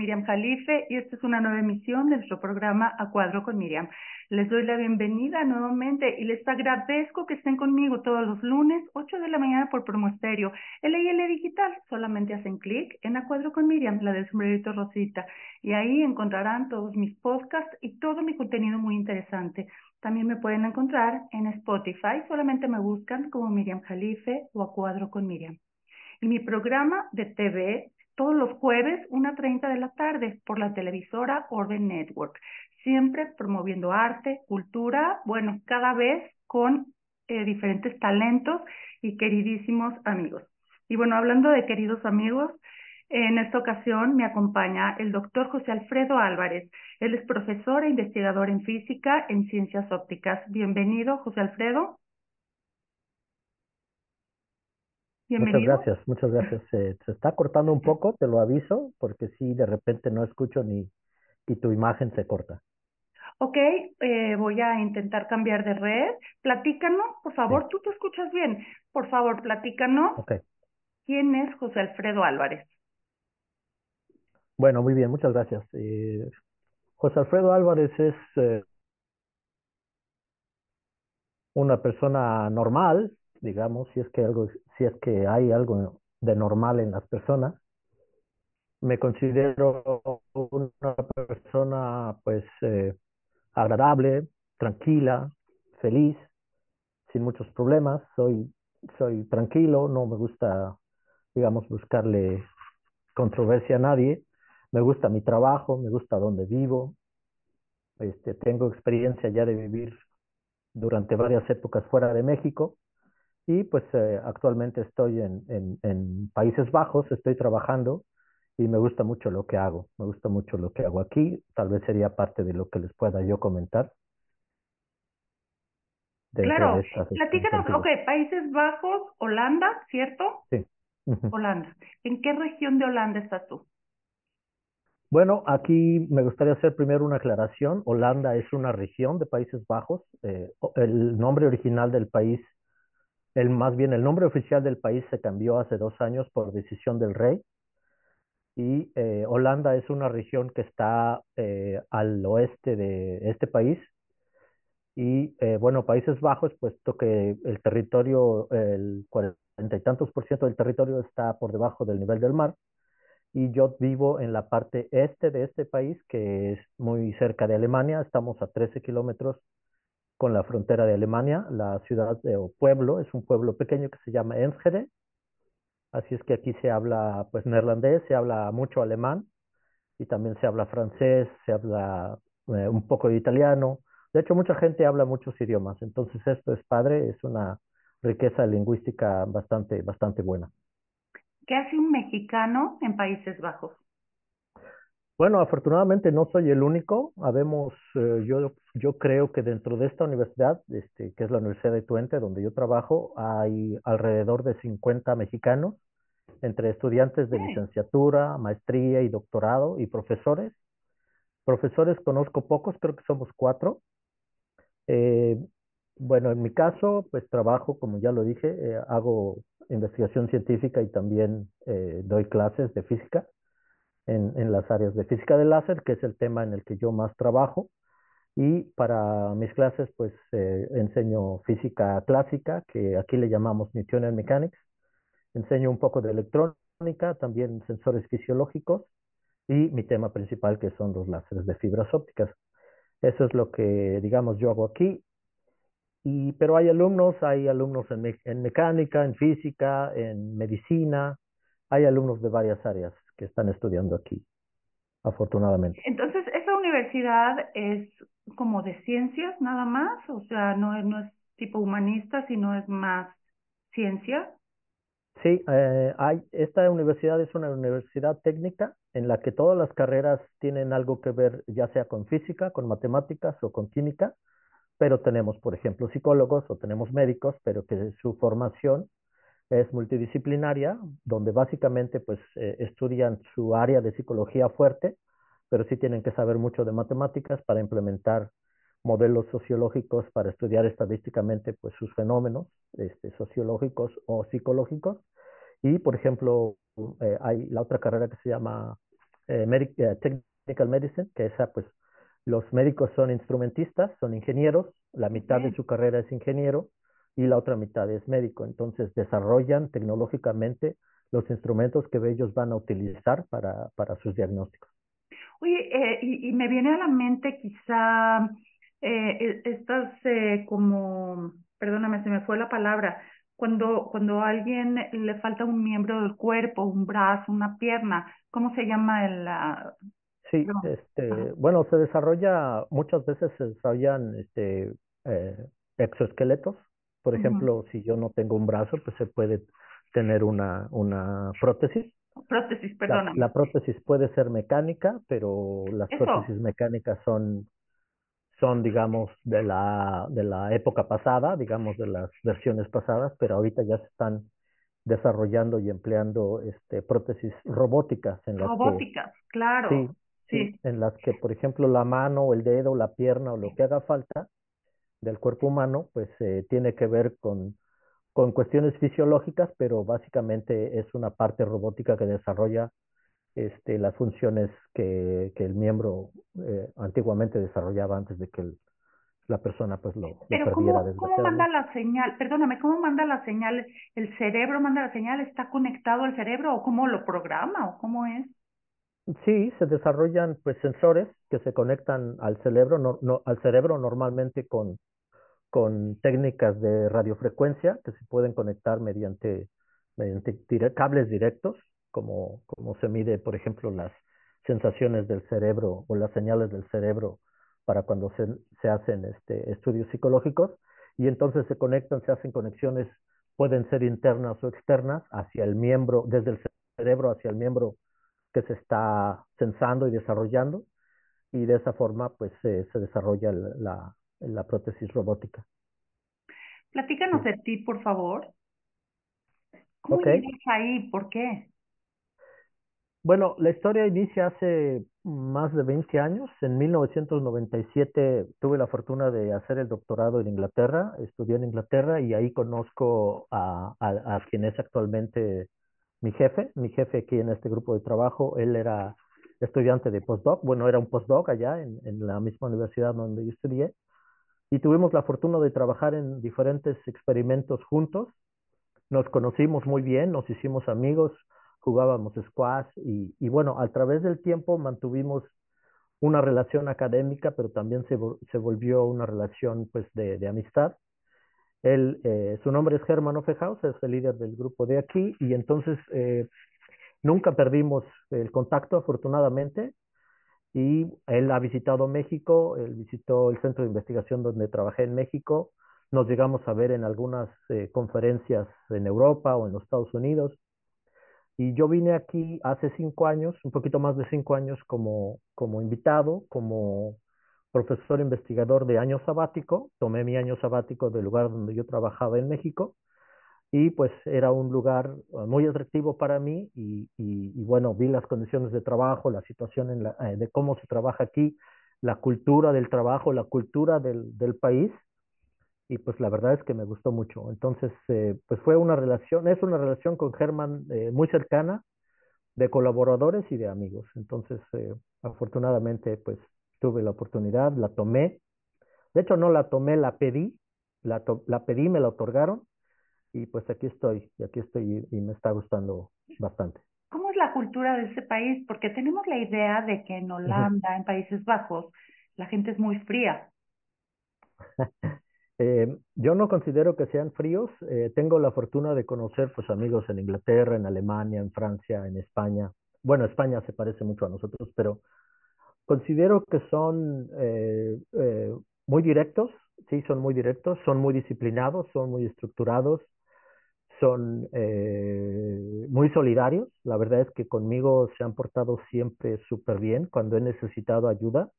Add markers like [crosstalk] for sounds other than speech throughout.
Miriam Jalife y esta es una nueva emisión de nuestro programa A Cuadro con Miriam. Les doy la bienvenida nuevamente y les agradezco que estén conmigo todos los lunes, 8 de la mañana por Promo Estéreo, LIL Digital. Solamente hacen clic en A Cuadro con Miriam, la del sombrerito Rosita, y ahí encontrarán todos mis podcasts y todo mi contenido muy interesante. También me pueden encontrar en Spotify, solamente me buscan como Miriam Jalife o A Cuadro con Miriam. Y mi programa de TV todos los jueves, 1.30 de la tarde, por la televisora Orden Network, siempre promoviendo arte, cultura, bueno, cada vez con eh, diferentes talentos y queridísimos amigos. Y bueno, hablando de queridos amigos, en esta ocasión me acompaña el doctor José Alfredo Álvarez. Él es profesor e investigador en física en ciencias ópticas. Bienvenido, José Alfredo. Muchas gracias, muchas gracias. se está cortando un poco, te lo aviso, porque si de repente no escucho ni y tu imagen se corta. Ok, eh, voy a intentar cambiar de red. Platícanos, por favor, tú te escuchas bien. Por favor, platícanos. Okay. ¿Quién es José Alfredo Álvarez? Bueno, muy bien, muchas gracias. Eh, José Alfredo Álvarez es eh, una persona normal, digamos, si es que algo, si es que hay algo de normal en las personas. Me considero una persona, pues, eh, agradable, tranquila, feliz, sin muchos problemas. Soy, soy tranquilo, no me gusta, digamos, buscarle controversia a nadie. Me gusta mi trabajo, me gusta donde vivo. Este, tengo experiencia ya de vivir durante varias épocas fuera de México y pues eh, actualmente estoy en, en, en, Países Bajos, estoy trabajando y me gusta mucho lo que hago, me gusta mucho lo que hago aquí, tal vez sería parte de lo que les pueda yo comentar. Claro, platícanos, ok, Países Bajos, Holanda, ¿cierto? Sí. Holanda. ¿En qué región de Holanda estás tú? Bueno, aquí me gustaría hacer primero una aclaración. Holanda es una región de Países Bajos. Eh, el nombre original del país el, más bien el nombre oficial del país se cambió hace dos años por decisión del rey. Y eh, Holanda es una región que está eh, al oeste de este país. Y eh, bueno, Países Bajos, puesto que el territorio, el cuarenta y tantos por ciento del territorio está por debajo del nivel del mar. Y yo vivo en la parte este de este país que es muy cerca de Alemania, estamos a 13 kilómetros con la frontera de Alemania. La ciudad o pueblo es un pueblo pequeño que se llama Enschede. Así es que aquí se habla pues neerlandés, se habla mucho alemán y también se habla francés, se habla eh, un poco de italiano. De hecho, mucha gente habla muchos idiomas. Entonces esto es padre, es una riqueza lingüística bastante, bastante buena. ¿Qué hace un mexicano en Países Bajos? Bueno, afortunadamente no soy el único. Habemos, eh, yo, yo creo que dentro de esta universidad, este, que es la Universidad de Twente, donde yo trabajo, hay alrededor de 50 mexicanos, entre estudiantes de licenciatura, maestría y doctorado y profesores. Profesores conozco pocos, creo que somos cuatro. Eh, bueno, en mi caso, pues trabajo, como ya lo dije, eh, hago investigación científica y también doy clases de física en, en, las áreas de física del láser, que es el tema en el que yo más trabajo. Y para mis clases, pues eh, enseño física clásica, que aquí le llamamos Newtonian Mechanics. Enseño un poco de electrónica, también sensores fisiológicos y mi tema principal, que son los láseres de fibras ópticas. Eso es lo que, digamos, yo hago aquí. Y, pero hay alumnos, hay alumnos en, en mecánica, en física, en medicina, hay alumnos de varias áreas que están estudiando aquí, afortunadamente. Entonces, ¿esa universidad es como de ciencias nada más? O sea, no, es, no es tipo humanista, sino es más ciencia. Sí, eh, hay, esta universidad es una universidad técnica en la que todas las carreras tienen algo que ver, ya sea con física, con matemáticas o con química, pero tenemos, por ejemplo, psicólogos o tenemos médicos, pero que su formación es multidisciplinaria, donde básicamente pues eh, estudian su área de psicología fuerte, pero sí tienen que saber mucho de matemáticas para implementar modelos sociológicos para estudiar estadísticamente pues sus fenómenos este, sociológicos o psicológicos. Y por ejemplo, eh, hay la otra carrera que se llama eh, Technical Medicine, que esa pues los médicos son instrumentistas, son ingenieros, la mitad de su carrera es ingeniero y la otra mitad es médico. Entonces desarrollan tecnológicamente los instrumentos que ellos van a utilizar para, para sus diagnósticos. Oye, eh, y, y, me viene a la mente quizá eh, e, estas eh, como, perdóname, se me fue la palabra, cuando, cuando a alguien le falta un miembro del cuerpo, un brazo, una pierna, ¿cómo se llama el... Sí, este, bueno, se desarrolla, muchas veces se desarrollan este, eh, exoesqueletos. Por ejemplo, si yo no tengo un brazo, pues se puede tener una, una prótesis. Prótesis, perdóname. La, prótesis puede ser mecánica, pero las prótesis mecánicas son, son, digamos, de la, de la época pasada, digamos, de las versiones pasadas, pero ahorita ya se están desarrollando y empleando este, prótesis robóticas en las robóticas, claro. Sí, sí, en las que, por ejemplo, la mano, el dedo, la pierna o lo que haga falta del cuerpo humano, pues eh, tiene que ver con, con cuestiones fisiológicas, pero básicamente es una parte robótica que desarrolla este, las funciones que, que el miembro eh, antiguamente desarrollaba antes de que el, la persona pues lo, Pero perdiera. ¿cómo, ¿cómo manda la señal? Perdóname, ¿cómo manda la señal? ¿El cerebro manda la señal? ¿Está conectado al cerebro o cómo lo programa o cómo es? Sí, se desarrollan pues sensores que se conectan al cerebro, no, no, al cerebro normalmente con, con técnicas de radiofrecuencia que se pueden conectar mediante, mediante cables directos, como, se mide, por ejemplo, las sensaciones del cerebro o las señales del cerebro para cuando se, se hacen este, estudios psicológicos, y entonces se conectan, se hacen conexiones, pueden ser internas o externas, hacia el miembro, desde el cerebro hacia el miembro que se está sensando y desarrollando, y de esa forma pues se desarrolla la, la prótesis robótica. Platícanos de ti, por favor. ¿Cómo okay. ahí? ¿Por qué? Bueno, la historia inicia hace más de 20 años. En 1997 tuve la fortuna de hacer el doctorado en Inglaterra, estudié en Inglaterra y ahí conozco a, a, a quien es actualmente mi jefe, mi jefe aquí en este grupo de trabajo. Él era estudiante de postdoc, bueno, era un postdoc allá en, en la misma universidad donde yo estudié y tuvimos la fortuna de trabajar en diferentes experimentos juntos. Nos conocimos muy bien, nos hicimos amigos, jugábamos squash y, bueno, a través del tiempo mantuvimos una relación académica, pero también se, se volvió una relación pues de, amistad. Él, eh, su nombre es Germán Fejaus, es el líder del grupo de aquí y entonces eh, nunca perdimos el contacto afortunadamente y él ha visitado México, él visitó el centro de investigación donde trabajé en México, nos llegamos a ver en algunas eh, conferencias en Europa o en los Estados Unidos. Y yo vine aquí hace cinco años, un poquito más de cinco años como, como invitado, como profesor investigador de año sabático. Tomé mi año sabático del lugar donde yo trabajaba en México y pues era un lugar ah, muy atractivo para mí y, y, bueno, vi las condiciones de trabajo, la situación en la, eh, de cómo se trabaja aquí, la cultura del trabajo, la cultura del, del país y pues la verdad es que me gustó mucho. Entonces, eh, pues fue una relación, es una relación con Germán eh, muy cercana, de colaboradores y de amigos. Entonces, eh, afortunadamente, pues tuve la oportunidad, la tomé. De hecho, no la tomé, la pedí, la, la pedí, me la otorgaron y pues aquí estoy, y aquí estoy y, me está gustando bastante. ¿Cómo es la cultura de ese país? Porque tenemos la idea de que en Holanda, en Países Bajos, la gente es muy fría. [laughs] eh, yo no considero que sean fríos. Eh, tengo la fortuna de conocer pues amigos en Inglaterra, en Alemania, en Francia, en España. Bueno, España se parece mucho a nosotros, pero considero que son eh, eh, muy directos, sí, son muy directos, son muy disciplinados, son muy estructurados, son eh, muy solidarios. La verdad es que conmigo se han portado siempre súper bien. Cuando he necesitado ayuda,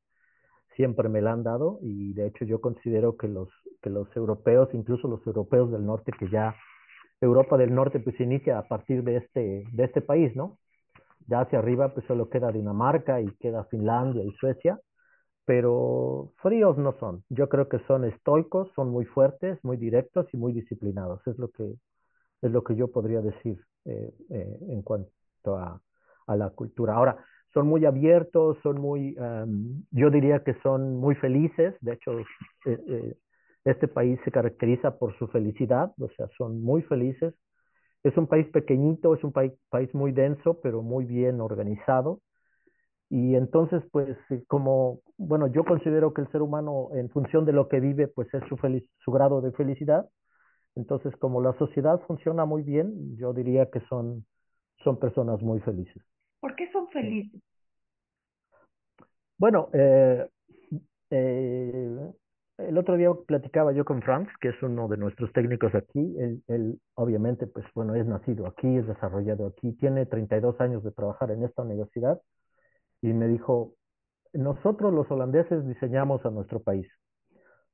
siempre me la han dado y de hecho yo considero que los, que los europeos, incluso los europeos del norte, que ya Europa del Norte pues inicia a partir de este, de este país, ¿no? Ya hacia arriba pues solo queda Dinamarca y queda Finlandia y Suecia, pero fríos no son. Yo creo que son estoicos, son muy fuertes, muy directos y muy disciplinados. Es lo que es lo que yo podría decir eh, eh, en cuanto a, a, la cultura. Ahora, son muy abiertos, son muy, um, yo diría que son muy felices, de hecho, eh, eh, este país se caracteriza por su felicidad, o sea, son muy felices. Es un país pequeñito, es un país, país muy denso, pero muy bien organizado. Y entonces, pues, como, bueno, yo considero que el ser humano, en función de lo que vive, pues es su, su grado de felicidad. Entonces, como la sociedad funciona muy bien, yo diría que son, son personas muy felices. ¿Por qué son felices? Bueno, eh, eh, el otro día platicaba yo con Franz, que es uno de nuestros técnicos aquí. Él, él, obviamente, pues bueno, es nacido aquí, es desarrollado aquí, tiene 32 años de trabajar en esta universidad y me dijo, nosotros los holandeses diseñamos a nuestro país.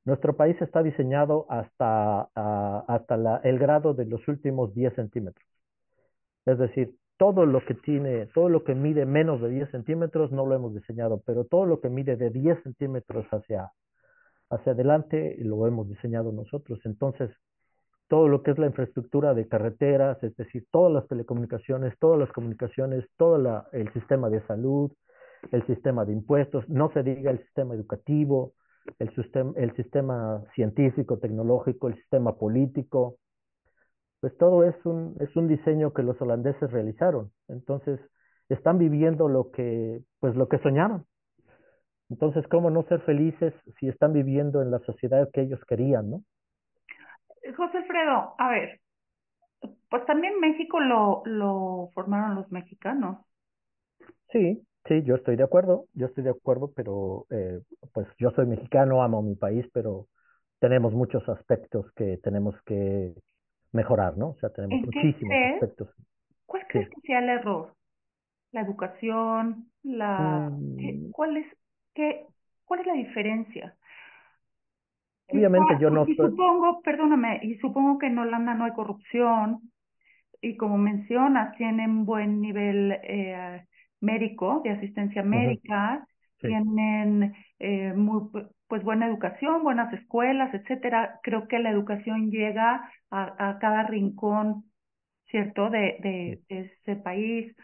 Nuestro país está diseñado hasta, hasta la, el grado de los últimos 10 centímetros. Es decir, todo lo que tiene, todo lo que mide menos de 10 centímetros no lo hemos diseñado, pero todo lo que mide de 10 centímetros hacia, hacia adelante lo hemos diseñado nosotros. Entonces, todo lo que es la infraestructura de carreteras, es decir, todas las telecomunicaciones, todas las comunicaciones, todo la, el sistema de salud, el sistema de impuestos, no se diga el sistema educativo, el sistema, el sistema científico, tecnológico, el sistema político, pues todo es un, es un diseño que los holandeses realizaron. Entonces, están viviendo lo que, pues lo que soñaron. Entonces, ¿cómo no ser felices si están viviendo en la sociedad que ellos querían, no? José Alfredo, a ver, pues también México lo, lo formaron los mexicanos. Sí, sí, yo estoy de acuerdo, yo estoy de acuerdo, pero eh, pues yo soy mexicano, amo mi país, pero tenemos muchos aspectos que tenemos que mejorar, ¿no? O sea, tenemos muchísimos aspectos. ¿Cuál crees que sea el error? ¿La educación? La, mm. ¿cuál, es, qué, ¿Cuál es la diferencia? Obviamente yo no... Y supongo, perdóname, y supongo que en Holanda no hay corrupción, y como mencionas, tienen buen nivel eh, médico, de asistencia médica, tienen eh, muy, pues buena educación, buenas escuelas, etcétera. Creo que la educación llega a, a cada rincón, ¿cierto?, de, de, ese país.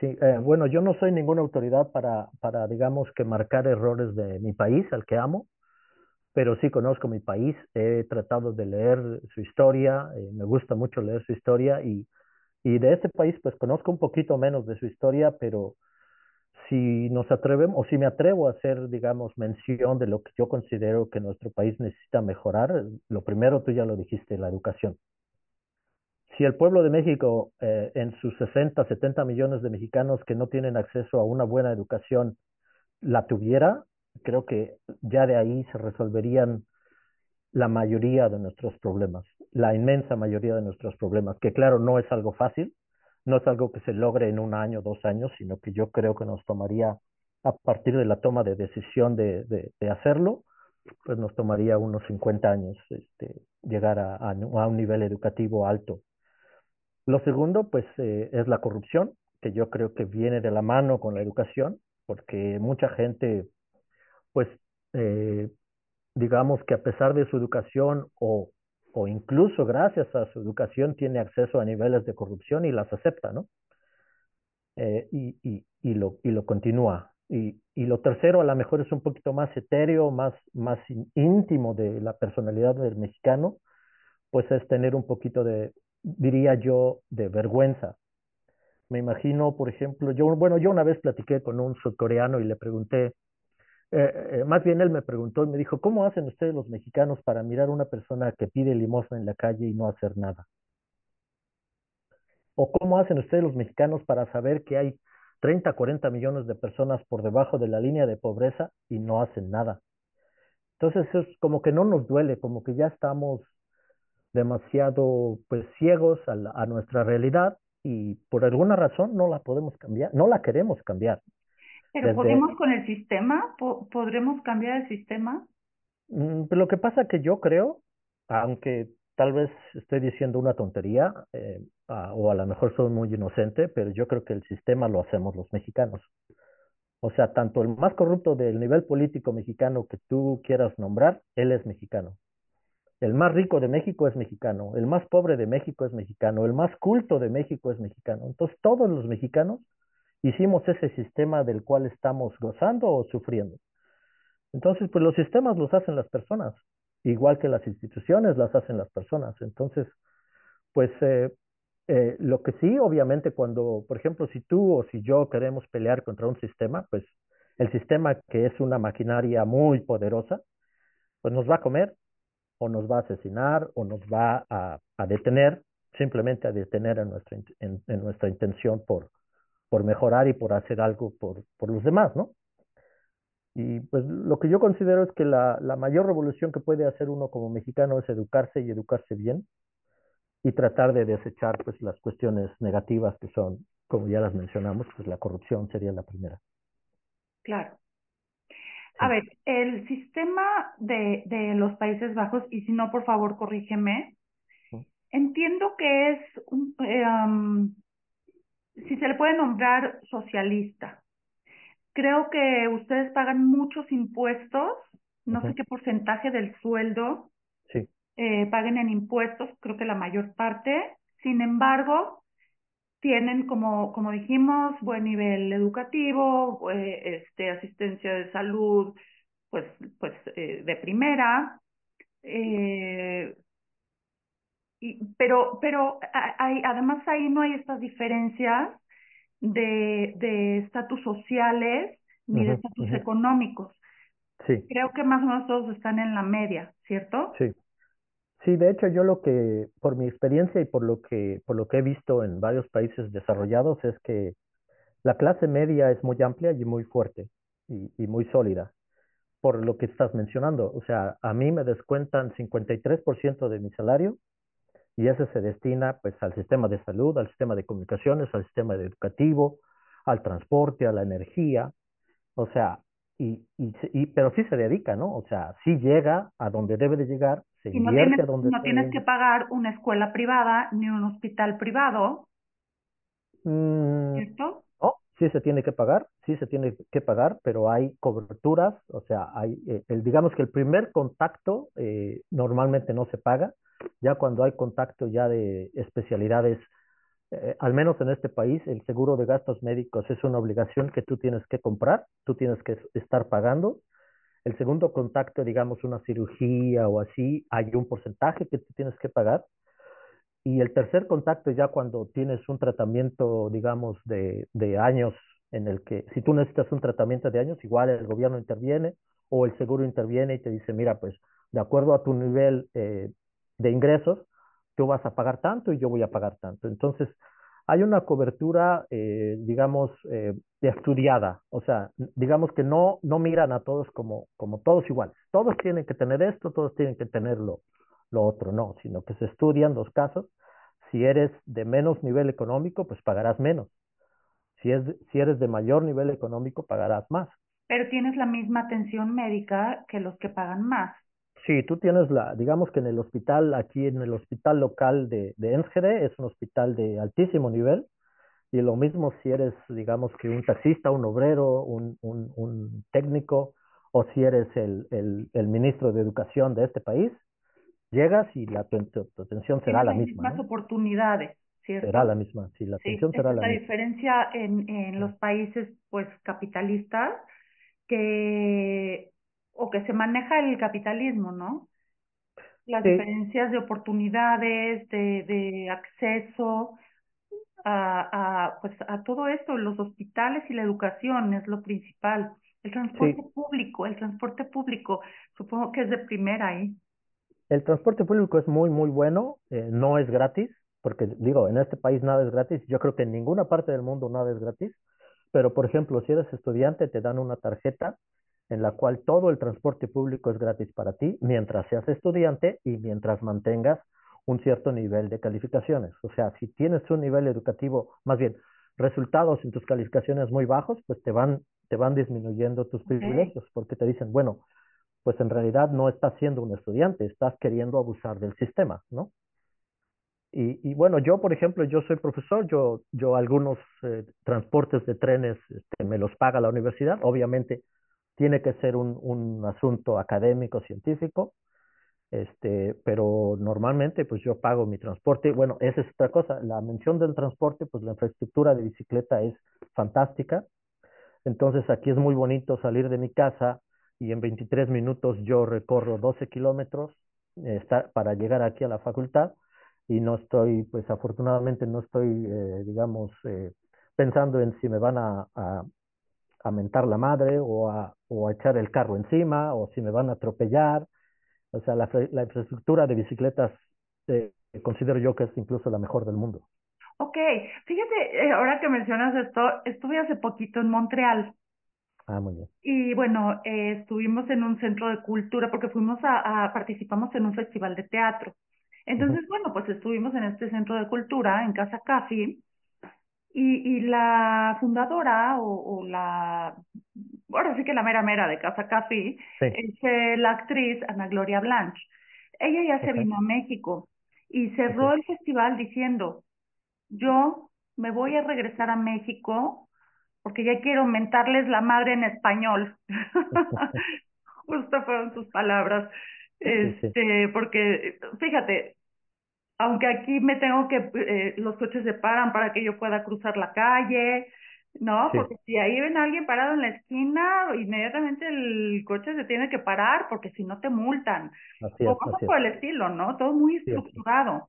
Sí, eh, bueno, yo no soy ninguna autoridad para, para, digamos, que marcar errores de mi país, al que amo, pero sí conozco mi país, he tratado de leer su historia, eh, me gusta mucho leer su historia y, y de ese país pues conozco un poquito menos de su historia, pero si nos atrevemos, o si me atrevo a hacer, digamos, mención de lo que yo considero que nuestro país necesita mejorar, lo primero tú ya lo dijiste, la educación. Si el pueblo de México, eh, en sus 60, 70 millones de mexicanos que no tienen acceso a una buena educación, la tuviera, creo que ya de ahí se resolverían la mayoría de nuestros problemas, la inmensa mayoría de nuestros problemas, que claro, no es algo fácil, no es algo que se logre en un año, dos años, sino que yo creo que nos tomaría, a partir de la toma de decisión de, de, hacerlo, pues nos tomaría unos 50 años este, llegar a, a, un nivel educativo alto. Lo segundo, pues, eh, es la corrupción, que yo creo que viene de la mano con la educación, porque mucha gente, pues, eh, digamos que a pesar de su educación o o incluso gracias a su educación tiene acceso a niveles de corrupción y las acepta, ¿no? Eh, y, y, y, lo, y lo continúa. Y, y lo tercero, a lo mejor es un poquito más etéreo, más, más íntimo de la personalidad del mexicano, pues es tener un poquito de, diría yo, de vergüenza. Me imagino, por ejemplo, yo, bueno, yo una vez platiqué con un surcoreano y le pregunté, eh, eh, más bien él me preguntó y me dijo, ¿cómo hacen ustedes los mexicanos para mirar a una persona que pide limosna en la calle y no hacer nada? ¿O cómo hacen ustedes los mexicanos para saber que hay 30, 40 millones de personas por debajo de la línea de pobreza y no hacen nada? Entonces es como que no nos duele, como que ya estamos demasiado pues ciegos a, a nuestra realidad y por alguna razón no la podemos cambiar, no la queremos cambiar. Pero podemos con el sistema, podremos cambiar el sistema. Mm, lo que pasa que yo creo, aunque tal vez estoy diciendo una tontería, eh, o a lo mejor soy muy inocente, pero yo creo que el sistema lo hacemos los mexicanos. O sea, tanto el más corrupto del nivel político mexicano que tú quieras nombrar, él es mexicano. El más rico de México es mexicano, el más pobre de México es mexicano, el más culto de México es mexicano. Entonces, todos los mexicanos hicimos ese sistema del cual estamos gozando o sufriendo. Entonces, pues los sistemas los hacen las personas, igual que las instituciones las hacen las personas. Entonces, pues eh, eh, lo que sí, obviamente, cuando, por ejemplo, si tú o si yo queremos pelear contra un sistema, pues el sistema que es una maquinaria muy poderosa, pues nos va a comer o nos va a asesinar o nos va a, detener, simplemente a detener en nuestra intención por, por mejorar y por hacer algo por, por los demás, ¿no? Y pues lo que yo considero es que la, la mayor revolución que puede hacer uno como mexicano es educarse y educarse bien y tratar de desechar pues las cuestiones negativas que son, como ya las mencionamos, pues la corrupción sería la primera. Claro. A ver, el sistema de, de los Países Bajos, y si no, por favor, corrígeme, entiendo que es, un, eh, um, si se le puede nombrar socialista. Creo que ustedes pagan muchos impuestos, no sé qué porcentaje del sueldo sí. eh, paguen en impuestos, creo que la mayor parte. Sin embargo, tienen, como, como dijimos, buen nivel educativo, eh, este, asistencia de salud, pues, pues eh, de primera. Eh, y, pero, pero hay, además ahí no hay estas diferencias de estatus sociales ni de estatus económicos. Sí. Creo que más o menos todos están en la media, ¿cierto? Sí. Sí, de hecho yo lo que, por mi experiencia y por lo que, por lo que he visto en varios países desarrollados es que la clase media es muy amplia y muy fuerte y, y muy sólida, por lo que estás mencionando. O sea, a mí me descuentan 53% de mi salario y ese se destina pues al sistema de salud, al sistema de comunicaciones, al sistema educativo, al transporte, a la energía. O sea, y, y, y, pero sí se dedica, ¿no? O sea, sí llega a donde debe de llegar, se y no invierte tienes, a donde no tienes que pagar una escuela privada ni un hospital privado, Mm, ¿cierto? Sí se tiene que pagar, sí se tiene que pagar, pero hay coberturas, o sea, hay, eh, el, digamos que el primer contacto eh, normalmente no se paga, ya cuando hay contacto ya de especialidades, eh, al menos en este país, el seguro de gastos médicos es una obligación que tú tienes que comprar, tú tienes que estar pagando. El segundo contacto, digamos, una cirugía o así, hay un porcentaje que tú tienes que pagar. Y el tercer contacto ya cuando tienes un tratamiento, digamos, de, de años, en el que si tú necesitas un tratamiento de años, igual el gobierno interviene o el seguro interviene y te dice, mira, pues de acuerdo a tu nivel eh, de ingresos, tú vas a pagar tanto y yo voy a pagar tanto. Entonces, hay una cobertura, eh, digamos, eh, estudiada. O sea, digamos que no, no miran a todos como, como todos iguales. Todos tienen que tener esto, todos tienen que tener lo, otro, no, sino que se estudian los casos. Si eres de menos nivel económico, pues pagarás menos. Si, es, si eres de mayor nivel económico, pagarás más. Pero tienes la misma atención médica que los que pagan más. Sí, tú tienes la, digamos que en el hospital, aquí en el hospital local de, de Enschede, es un hospital de altísimo nivel, y lo mismo si eres, digamos que un taxista, un obrero, un, un, un técnico, o si eres el, el, el, ministro de educación de este país, llegas y la, tu, tu, tu atención será la misma. Las mismas ¿no? oportunidades, ¿cierto? Será la misma, sí, la atención sí, será es la, la misma. diferencia en, en los países, pues, capitalistas, que o que se maneja el capitalismo, ¿no? Las Sí. diferencias de oportunidades, de, de acceso a, a, pues, a todo esto, los hospitales y la educación es lo principal. El transporte Sí. público, el transporte público, supongo que es de primera ahí. El transporte público es muy, muy bueno, eh, no es gratis, porque digo, en este país nada es gratis, yo creo que en ninguna parte del mundo nada es gratis, pero por ejemplo, si eres estudiante, te dan una tarjeta en la cual todo el transporte público es gratis para ti mientras seas estudiante y mientras mantengas un cierto nivel de calificaciones. O sea, si tienes un nivel educativo, más bien, resultados en tus calificaciones muy bajos, pues te van, te van disminuyendo tus Okay. privilegios, porque te dicen, bueno, pues en realidad no estás siendo un estudiante, estás queriendo abusar del sistema, ¿no? Y, y bueno, yo, por ejemplo, yo soy profesor, yo, yo algunos eh, transportes de trenes este, me los paga la universidad, obviamente tiene que ser un, un asunto académico, científico, este, pero normalmente pues yo pago mi transporte. Bueno, esa es otra cosa. La mención del transporte, pues la infraestructura de bicicleta es fantástica. Entonces aquí es muy bonito salir de mi casa y en 23 minutos yo recorro 12 kilómetros eh, para llegar aquí a la facultad y no estoy, pues afortunadamente no estoy, eh, digamos, eh, pensando en si me van a, a, mentar la madre o a, o a echar el carro encima o si me van a atropellar o sea, la, la infraestructura de bicicletas eh, considero yo que es incluso la mejor del mundo. Ok, fíjate, eh, ahora que mencionas esto, estuve hace poquito en Montreal. Ah, muy bien. Y bueno, eh, estuvimos en un centro de cultura porque fuimos a, a participamos en un festival de teatro. Entonces, bueno, pues estuvimos en este centro de cultura, en Casa Café, y, y la fundadora o, o la ahora sí que la mera mera de Casa Café, es eh, la actriz Ana Gloria Blanche. Ella ya se vino a México y cerró el festival diciendo, yo me voy a regresar a México porque ya quiero mentarles la madre en español. [laughs] [laughs] Justo fueron sus palabras. Este, porque, fíjate, aunque aquí me tengo que, eh, los coches se paran para que yo pueda cruzar la calle, no, porque si ahí ven a alguien parado en la esquina, inmediatamente el coche se tiene que parar porque si no te multan. o cosas por el estilo, ¿no? Todo muy estructurado.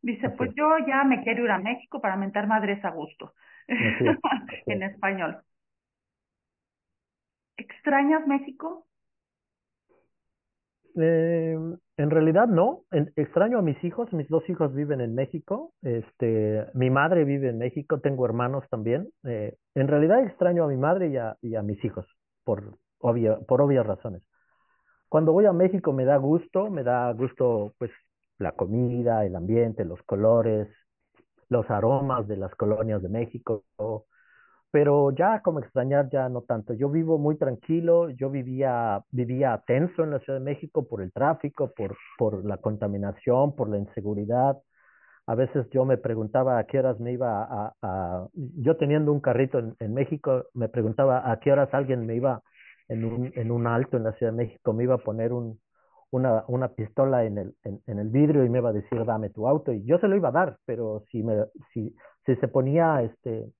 Dice, pues yo ya me quiero ir a México para mentar madres a gusto. [laughs] en español. ¿Extrañas México? Eh, en realidad no. extraño a mis hijos. Mis dos hijos viven en México. Este, mi madre vive en México. Tengo hermanos también. Eh, en realidad extraño a mi madre y a, y a mis hijos por, obvia, por obvias razones. Cuando voy a México me da gusto, me da gusto pues la comida, el ambiente, los colores, los aromas de las colonias de México pero ya como extrañar ya no tanto. Yo vivo muy tranquilo, yo vivía, vivía tenso en la Ciudad de México por el tráfico, por, por la contaminación, por la inseguridad. A veces yo me preguntaba a qué horas me iba a, a yo teniendo un carrito en, en, México, me preguntaba a qué horas alguien me iba en un, en un alto en la Ciudad de México, me iba a poner un, una, una pistola en el, en, el vidrio y me iba a decir dame tu auto y yo se lo iba a dar, pero si me, si, si se ponía este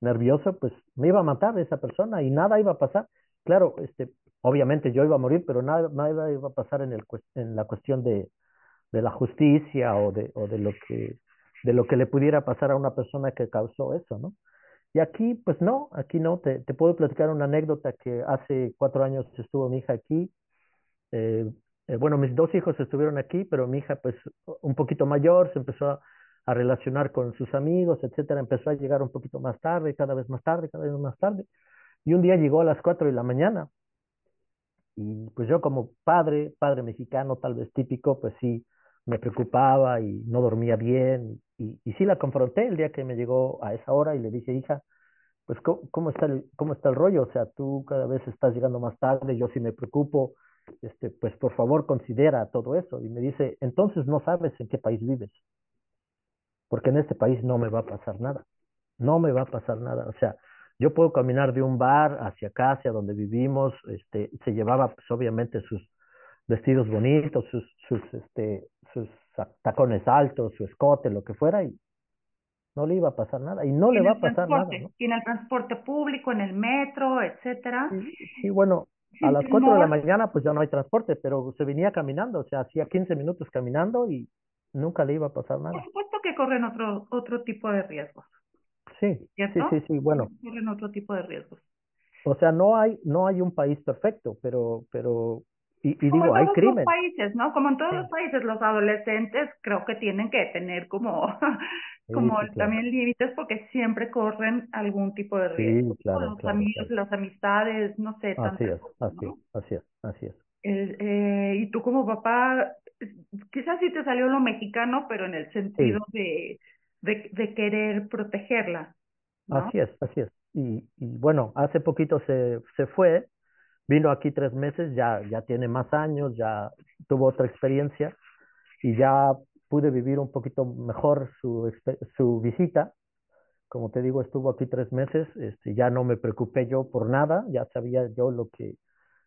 nervioso, pues me iba a matar esa persona y nada iba a pasar. Claro, este, obviamente yo iba a morir, pero nada, nada iba a pasar en, el, en la cuestión de, de la justicia o de, o de lo que de lo que le pudiera pasar a una persona que causó eso, ¿no? Y aquí, pues no, aquí no, te, te puedo platicar una anécdota que hace cuatro años estuvo mi hija aquí. Eh, eh, bueno, mis dos hijos estuvieron aquí, pero mi hija, pues, un poquito mayor, se empezó a, relacionar con sus amigos, etcétera, empezó a llegar un poquito más tarde, cada vez más tarde, cada vez más tarde. Y un día llegó a las 4 de la mañana. Y pues yo como padre, padre mexicano, tal vez típico, pues sí, me preocupaba y no dormía bien. Y, sí la confronté el día que me llegó a esa hora y le dije, hija, pues ¿cómo, está el, cómo está el rollo? O sea, tú cada vez estás llegando más tarde, yo sí me preocupo, este, pues por favor considera todo eso. Y me dice, entonces no sabes en qué país vives porque en este país no me va a pasar nada, no me va a pasar nada, o sea, yo puedo caminar de un bar hacia acá, hacia donde vivimos, este, se llevaba pues obviamente sus vestidos bonitos, sus, sus, este, sus tacones altos, su escote, lo que fuera, y no le iba a pasar nada, y no le va a pasar nada. ¿no? Y en el transporte público, en el metro, etcétera. Sí, bueno, a las [laughs] 4 de la mañana pues ya no hay transporte, pero se venía caminando, o sea, hacía 15 minutos caminando y nunca le iba a pasar nada. Por supuesto que corren otro, otro tipo de riesgos. Sí, sí, sí, sí, bueno. Corren otro tipo de riesgos. O sea, no hay, no hay un país perfecto, pero, pero, y, y digo, hay crimen. Los países, ¿no? Como en todos los países, los adolescentes creo que tienen que tener como, [laughs] como también límites porque siempre corren algún tipo de riesgo. Sí, claro, los claro, amigos, las amistades, no sé. Así es, así, así es, así es. El, eh, y tú como papá, quizás sí te salió lo mexicano, pero en el sentido de, de, de, querer protegerla. ¿no? Así es, así es. Y, y bueno, hace poquito se, se fue, vino aquí tres meses, ya, ya tiene más años, ya tuvo otra experiencia y ya pude vivir un poquito mejor su, su visita. Como te digo, estuvo aquí tres meses, este, ya no me preocupé yo por nada, ya sabía yo lo que,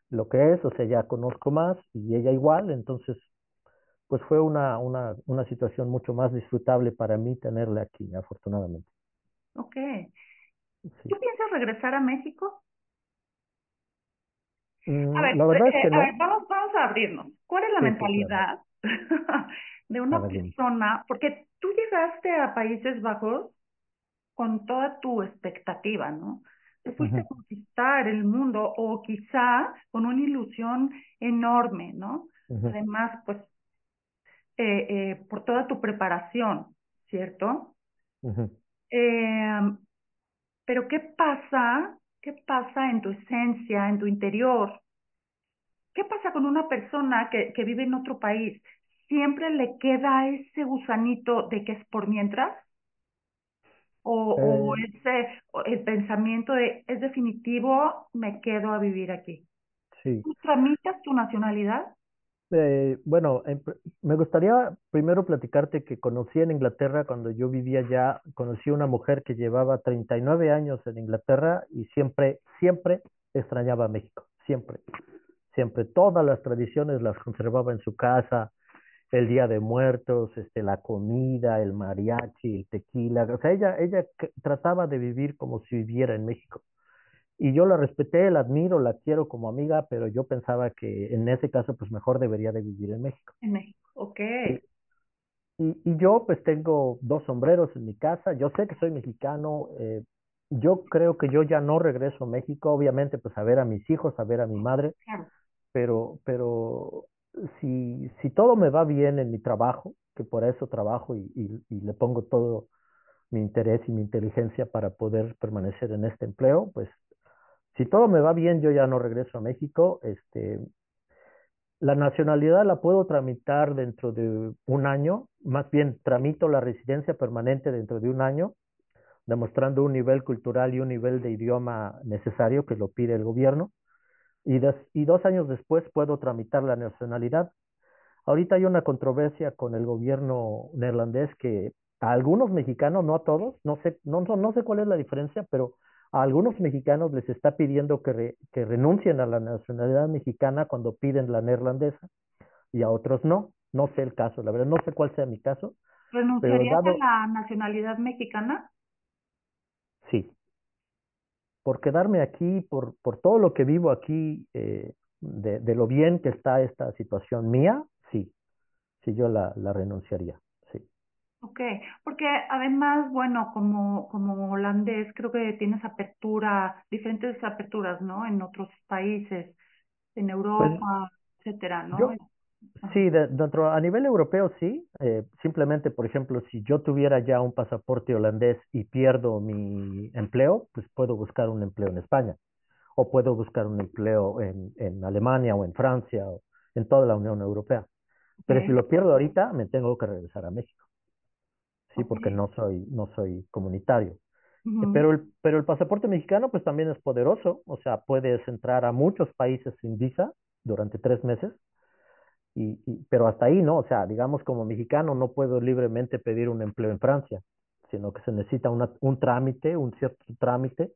lo que es, o sea, ya conozco más y ella igual, entonces pues fue una, una, una situación mucho más disfrutable para mí tenerla aquí, afortunadamente. Ok. ¿Tú piensas regresar a México? Mm, A ver, la verdad eh, es que a no. ver, vamos, vamos a abrirnos. ¿Cuál es la Sí, sí, mentalidad [laughs] de una persona? Porque tú llegaste a Países Bajos con toda tu expectativa, ¿no? Te fuiste a conquistar el mundo o quizá con una ilusión enorme, ¿no? Además, pues, eh, eh, por toda tu preparación, ¿cierto? Eh, pero ¿qué pasa? ¿Qué pasa en tu esencia, en tu interior? ¿Qué pasa con una persona que, que vive en otro país? ¿Siempre le queda ese gusanito de que es por mientras? ¿O, o Eh, ese, o el pensamiento de es definitivo, me quedo a vivir aquí? sí. ¿Tú tramitas tu nacionalidad? Eh, bueno, me gustaría primero platicarte que conocí en Inglaterra cuando yo vivía allá, conocí una mujer que llevaba 39 años en Inglaterra y siempre, siempre extrañaba México, siempre, siempre. Todas las tradiciones las conservaba en su casa, el Día de Muertos, este, la comida, el mariachi, el tequila. O sea, ella, ella trataba de vivir como si viviera en México. Y yo la respeté, la admiro, la quiero como amiga, pero yo pensaba que en ese caso, pues mejor debería de vivir en México. En México. Ok. Sí. Y, y yo pues tengo dos sombreros en mi casa, yo sé que soy mexicano, eh, yo creo que yo ya no regreso a México, obviamente pues a ver a mis hijos, a ver a mi madre, Claro. pero, pero si, si todo me va bien en mi trabajo, que por eso trabajo y, le pongo todo mi interés y mi inteligencia para poder permanecer en este empleo, pues si todo me va bien, yo ya no regreso a México. Este, la nacionalidad la puedo tramitar dentro de un año, más bien tramito la residencia permanente dentro de un año, demostrando un nivel cultural y un nivel de idioma necesario que lo pide el gobierno. Y, des, y dos años después puedo tramitar la nacionalidad. Ahorita hay una controversia con el gobierno neerlandés que a algunos mexicanos, no a todos, no sé, no, no, no sé cuál es la diferencia, pero a algunos mexicanos les está pidiendo que, re, que renuncien a la nacionalidad mexicana cuando piden la neerlandesa y a otros no. No sé el caso, la verdad, no sé cuál sea mi caso, ¿Renunciarías a la nacionalidad mexicana? sí, por quedarme aquí, por, por todo lo que vivo aquí, eh, de, de, lo bien que está esta situación mía, sí, sí, yo la, la renunciaría, sí. Ok, porque además, bueno, como, como holandés, creo que tienes apertura, diferentes aperturas, ¿no? En otros países, en Europa, pues, etcétera, ¿no? Yo, sí, de, dentro, a nivel europeo sí, eh, simplemente, por ejemplo, si yo tuviera ya un pasaporte holandés y pierdo mi empleo, pues puedo buscar un empleo en España, o puedo buscar un empleo en, en Alemania o en Francia, o en toda la Unión Europea. Pero si lo pierdo ahorita, me tengo que regresar a México. Sí, Okay. porque no soy, no soy comunitario. Uh -huh. Pero el, pero el pasaporte mexicano pues también es poderoso, o sea, puedes entrar a muchos países sin visa durante tres meses, y, y, pero hasta ahí no, o sea, digamos como mexicano no puedo libremente pedir un empleo en Francia, sino que se necesita una, un trámite, un cierto trámite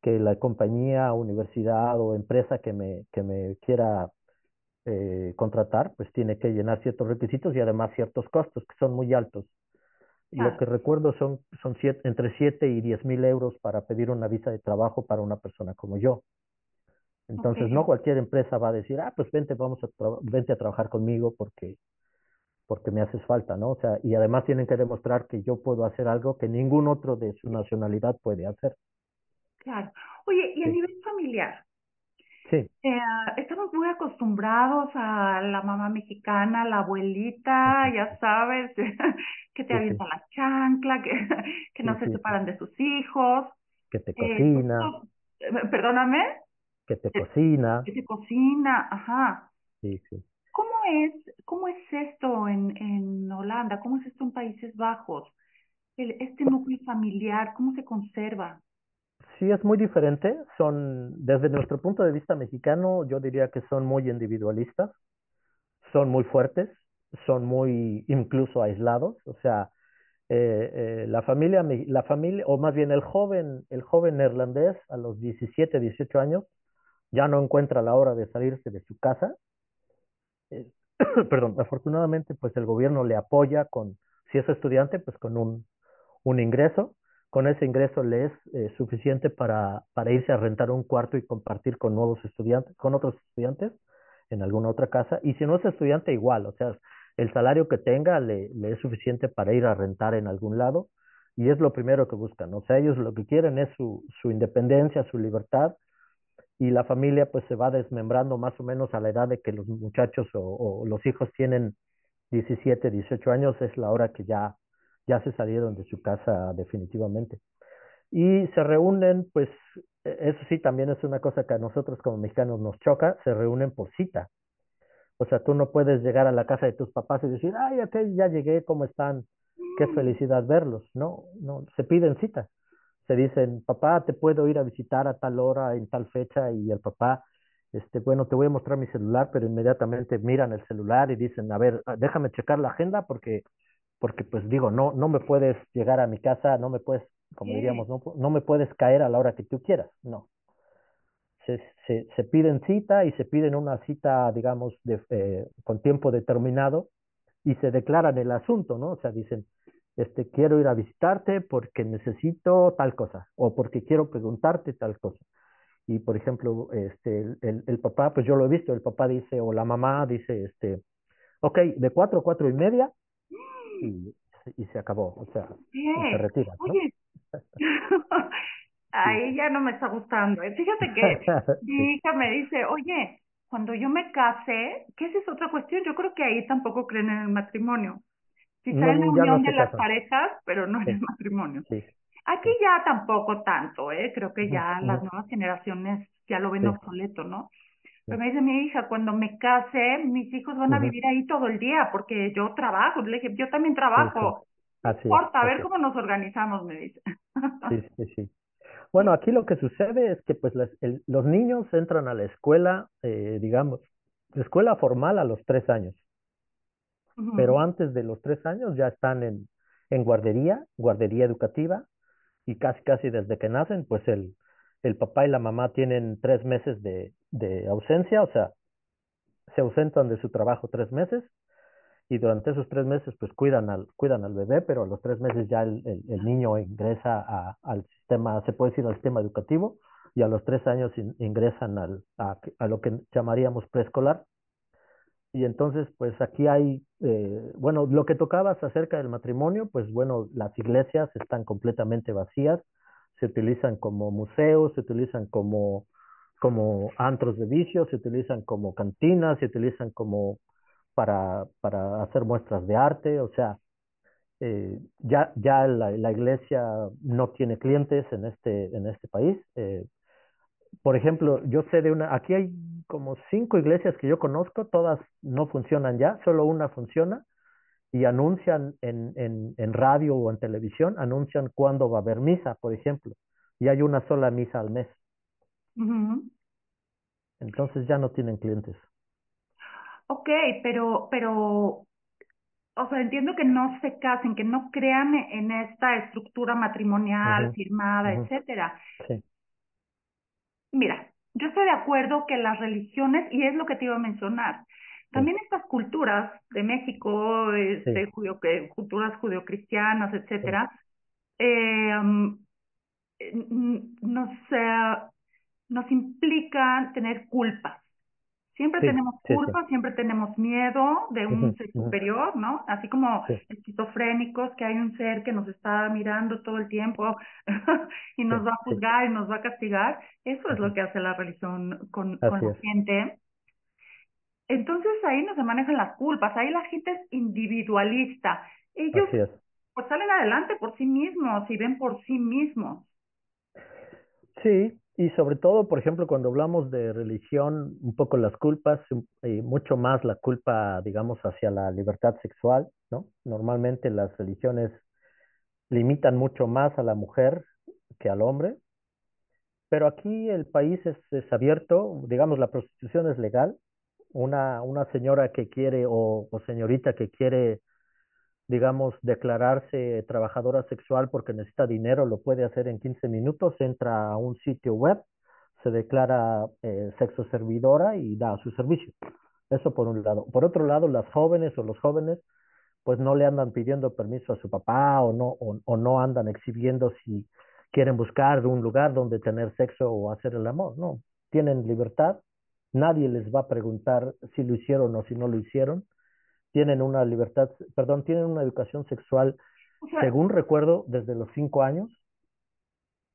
que la compañía, universidad o empresa que me, que me quiera eh, contratar, pues tiene que llenar ciertos requisitos y además ciertos costos que son muy altos. Claro. Lo que recuerdo son, son siete, entre 7 y 10 mil euros para pedir una visa de trabajo para una persona como yo. Entonces, Okay. no cualquier empresa va a decir, ah, pues vente, vamos a vente a trabajar conmigo porque, porque me haces falta, ¿no? O sea, y además tienen que demostrar que yo puedo hacer algo que ningún otro de su nacionalidad puede hacer. Claro. Oye, y a Sí. nivel familiar, Sí, eh, estamos muy acostumbrados a la mamá mexicana, la abuelita, ya sabes, [laughs] que te Sí, avienta la chancla, que, que no se separan de sus hijos. que te Eh, cocina, eh, perdóname, que te cocina. que se cocina, ajá. Sí, sí. ¿Cómo es, cómo es esto en, en Holanda? ¿Cómo es esto en Países Bajos? El, este núcleo familiar, ¿cómo se conserva? Sí, es muy diferente. Son, desde nuestro punto de vista mexicano, yo diría que son muy individualistas, son muy fuertes, son muy incluso aislados. O sea, eh, eh, la familia, la familia, o más bien el joven, el joven neerlandés a los 17, 18 años, ya no encuentra la hora de salirse de su casa. Eh, [coughs] perdón, afortunadamente, pues el gobierno le apoya con, si es estudiante, pues con un, un ingreso. Con ese ingreso le es eh, suficiente para, para irse a rentar un cuarto y compartir con nuevos estudiantes, con otros estudiantes en alguna otra casa. Y si no es estudiante, igual, o sea, el salario que tenga le, le es suficiente para ir a rentar en algún lado y es lo primero que buscan. O sea, ellos lo que quieren es su, su independencia, su libertad y la familia pues se va desmembrando más o menos a la edad de que los muchachos o, o los hijos tienen 17, 18 años, es la hora que ya, ya se salieron de su casa definitivamente. Y se reúnen, pues, e, eso sí también es una cosa que a nosotros como mexicanos nos choca, se reúnen por cita. O sea, tú no puedes llegar a la casa de tus papás y decir, ay, ok, ya llegué, ¿cómo están? Qué felicidad verlos. No, no, se piden cita. Se dicen, papá, te puedo ir a visitar a tal hora, en tal fecha, y el papá, este, bueno, te voy a mostrar mi celular, pero inmediatamente miran el celular y dicen, a ver, déjame checar la agenda porque, porque pues digo, no, no me puedes llegar a mi casa, no me puedes, como diríamos, no, no me puedes caer a la hora que tú quieras, no se, se, se, piden cita y se piden una cita, digamos, de, eh, con tiempo determinado y se declaran el asunto, ¿no? O sea, dicen, este, quiero ir a visitarte porque necesito tal cosa o porque quiero preguntarte tal cosa. Y, por ejemplo, este, el, el, el papá, pues yo lo he visto, el papá dice, o la mamá dice, este, ok, de cuatro a cuatro y media y, y se acabó, o sea, y se retira. ¿no? Oye, [laughs] [laughs] ahí ya no me está gustando. ¿eh? Fíjate que [laughs] mi hija me dice, oye, cuando yo me case, que esa es otra cuestión, yo creo que ahí tampoco creen en el matrimonio. Si no, en la unión no de las casan. parejas, pero no en el matrimonio. Sí. Aquí ya tampoco tanto, ¿eh? Creo que ya las nuevas generaciones ya lo ven sí. obsoleto, ¿no? Pero me dice mi hija, cuando me case, mis hijos van a vivir ahí todo el día, porque yo trabajo. Le dije, yo también trabajo. Así importa, a ver cómo nos organizamos, me dice. Sí, [laughs] sí, sí. Bueno, aquí lo que sucede es que pues las, el, los niños entran a la escuela, eh, digamos, escuela formal a los tres años. Uh -huh. Pero antes de los tres años ya están en, en guardería, guardería educativa, y casi casi desde que nacen, pues el, el papá y la mamá tienen tres meses de, de ausencia, o sea, se ausentan de su trabajo tres meses, y durante esos tres meses pues cuidan al, cuidan al bebé, pero a los tres meses ya el, el, el niño ingresa a, al sistema, se puede decir al sistema educativo, y a los tres años in, ingresan al, a, a, lo que llamaríamos preescolar. Y entonces pues aquí hay, eh, bueno, lo que tocabas acerca del matrimonio, pues bueno, las iglesias están completamente vacías, se utilizan como museos, se utilizan como, como antros de vicios, se utilizan como cantinas, se utilizan como para, para hacer muestras de arte, o sea, eh, ya, ya la, la, iglesia no tiene clientes en este, en este país. Eh, por ejemplo, yo sé de una, aquí hay como cinco iglesias que yo conozco, todas no funcionan ya, solo una funciona y anuncian en, en, en radio o en televisión, anuncian cuándo va a haber misa, por ejemplo, y hay una sola misa al mes. Uh -huh. Entonces ya no tienen clientes. Ok, pero, pero, o sea, entiendo que no se casen, que no crean en esta estructura matrimonial uh -huh. firmada, uh -huh. etcétera. Sí. Mira, yo estoy de acuerdo que las religiones, y es lo que te iba a mencionar, también estas culturas de México, este, sí. judío, culturas judeocristianas, etcétera, sí. eh, nos, eh, nos implican tener culpas. Siempre sí, tenemos culpa, sí, sí. siempre tenemos miedo de un uh -huh, ser superior, ¿no? Así como esquizofrénicos, que hay un ser que nos está mirando todo el tiempo [laughs] y nos va a juzgar y nos va a castigar. Eso es lo que hace la religión con, con la gente. Entonces ahí no se manejan las culpas, ahí la gente es individualista. Ellos pues salen adelante por sí mismos y ven por sí mismos. Sí, y sobre todo, por ejemplo, cuando hablamos de religión, un poco las culpas, y mucho más la culpa, digamos, hacia la libertad sexual, ¿no? Normalmente las religiones limitan mucho más a la mujer que al hombre, pero aquí el país es, es abierto, digamos, la prostitución es legal. Una, una señora que quiere o, o señorita que quiere digamos, declararse trabajadora sexual porque necesita dinero, lo puede hacer en 15 minutos, entra a un sitio web, se declara eh, sexo servidora y da su servicio. Eso por un lado. Por otro lado, las jóvenes o los jóvenes, pues no le andan pidiendo permiso a su papá o no, o, o no andan exhibiendo si quieren buscar un lugar donde tener sexo o hacer el amor. No, tienen libertad. Nadie les va a preguntar si lo hicieron o si no lo hicieron. Tienen una libertad, perdón, tienen una educación sexual, O sea, según recuerdo, desde los cinco años.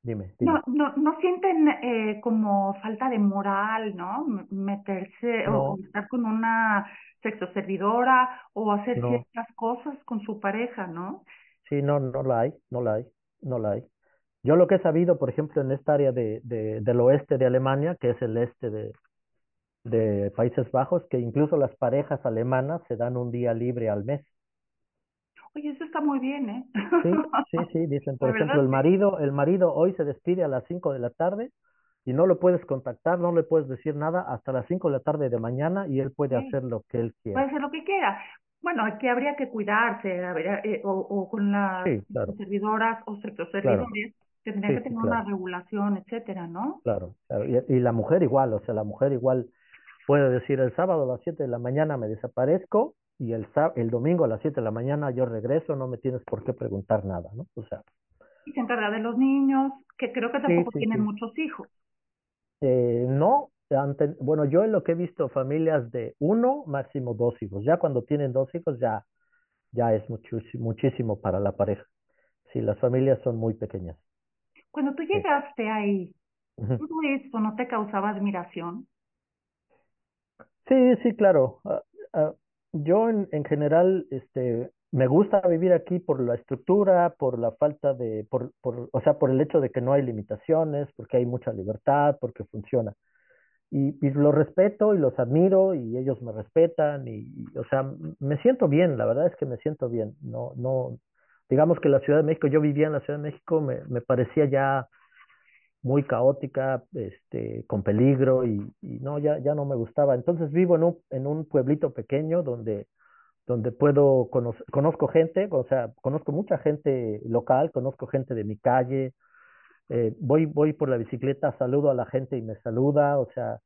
Dime, dime. no, no, no sienten eh, como falta de moral, ¿no? Meterse o No, o estar con una sexoservidora o hacer no. ciertas cosas con su pareja, ¿no? Sí, no, no la hay, no la hay, no la hay. Yo lo que he sabido, por ejemplo, en esta área de, de, del oeste de Alemania, que es el este de, de Países Bajos, que incluso las parejas alemanas se dan un día libre al mes. Oye, eso está muy bien, ¿eh? Sí, sí, [laughs] sí, dicen, por verdad, ejemplo, el marido, el marido hoy se despide a las 5 de la tarde y no lo puedes contactar, no le puedes decir nada hasta las 5 de la tarde de mañana y él puede Sí. hacer lo que él Puede quiera. hacer lo que quiera. Bueno, aquí habría que cuidarse, habría, eh, o, o con las Sí, claro, servidoras o claro, sexoservidores, tendrían que sí, tener una regulación, etcétera, ¿no? claro. claro. Y, y la mujer igual, o sea, la mujer igual puede decir el sábado a las 7 de la mañana me desaparezco y el, el domingo a las 7 de la mañana yo regreso, no me tienes por qué preguntar nada, ¿no? O sea, Y se encarga de los niños, que creo que tampoco sí, tienen sí. muchos hijos. Eh, no, ante- bueno, yo en lo que he visto familias de uno, máximo dos hijos. Ya cuando tienen dos hijos ya, ya es muchísimo, muchísimo para la pareja. Sí, las familias son muy pequeñas. Cuando tú llegaste ahí. ¿todo esto no te causaba admiración? Sí, sí, claro. Ah, ah, yo en, en general, este, me gusta vivir aquí por la estructura, por la falta de, por, por, o sea, por el hecho de que no hay limitaciones, porque hay mucha libertad, porque funciona. Y, y los respeto y los admiro y ellos me respetan y, y, o sea, me siento bien, la verdad es que me siento bien. No, no, digamos que la Ciudad de México, yo vivía en la Ciudad de México, me, me parecía ya muy caótica, este, con peligro y, y no, ya, ya no me gustaba. Entonces vivo en un, en un pueblito pequeño donde, donde puedo conozco gente, o sea, conozco mucha gente local, conozco gente de mi calle, eh, voy, voy por la bicicleta, saludo a la gente y me saluda, o sea,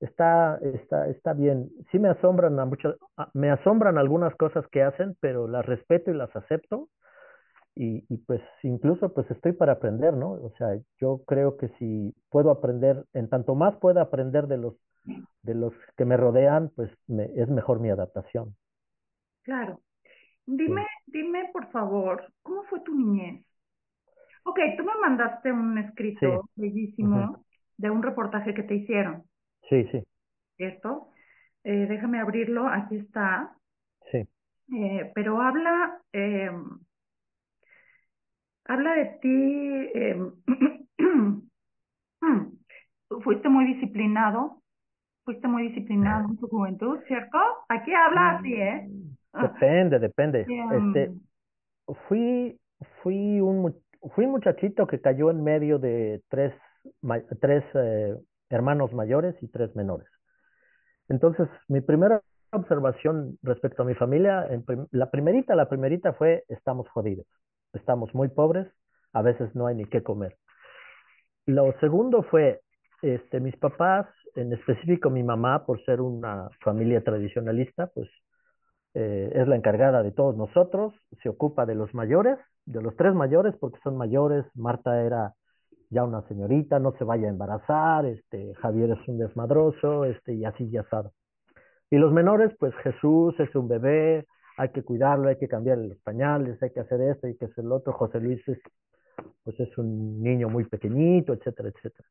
está, está, está bien. Sí me asombran a muchas, me asombran algunas cosas que hacen, pero las respeto y las acepto. Y, y pues incluso pues estoy para aprender, ¿no? O sea, yo creo que si puedo aprender, en tanto más pueda aprender de los, de los que me rodean, pues me, es mejor mi adaptación. Claro. Dime, Sí. dime, por favor, ¿cómo fue tu niñez? Ok, tú me mandaste un Sí. escrito bellísimo de un reportaje que te hicieron, Sí, sí, ¿cierto? Eh, déjame abrirlo, aquí está. sí. Eh, pero habla, eh, habla de ti, eh, [clears throat] fuiste muy disciplinado, fuiste muy disciplinado en tu juventud, ¿cierto? Aquí habla así, ¿eh? Depende, depende. [laughs] Este, Em, fui, fui un, fui un muchachito que cayó en medio de tres, tres eh, hermanos mayores y tres menores. Entonces, mi primera observación respecto a mi familia, en prim- la primerita, la primerita fue, estamos jodidos, estamos muy pobres, a veces no hay ni qué comer. Lo segundo fue, este, mis papás, en específico mi mamá, por ser una familia tradicionalista, pues eh, es la encargada de todos nosotros, se ocupa de los mayores, de los tres mayores, porque son mayores. Marta era ya una señorita, no se vaya a embarazar, este, Javier es un desmadroso, este, y así ya sabe. Y los menores, pues Jesús es un bebé, hay que cuidarlo, hay que cambiarle los pañales, hay que hacer esto, hay que hacer lo otro. José Luis es, pues es un niño muy pequeñito, etcétera, etcétera.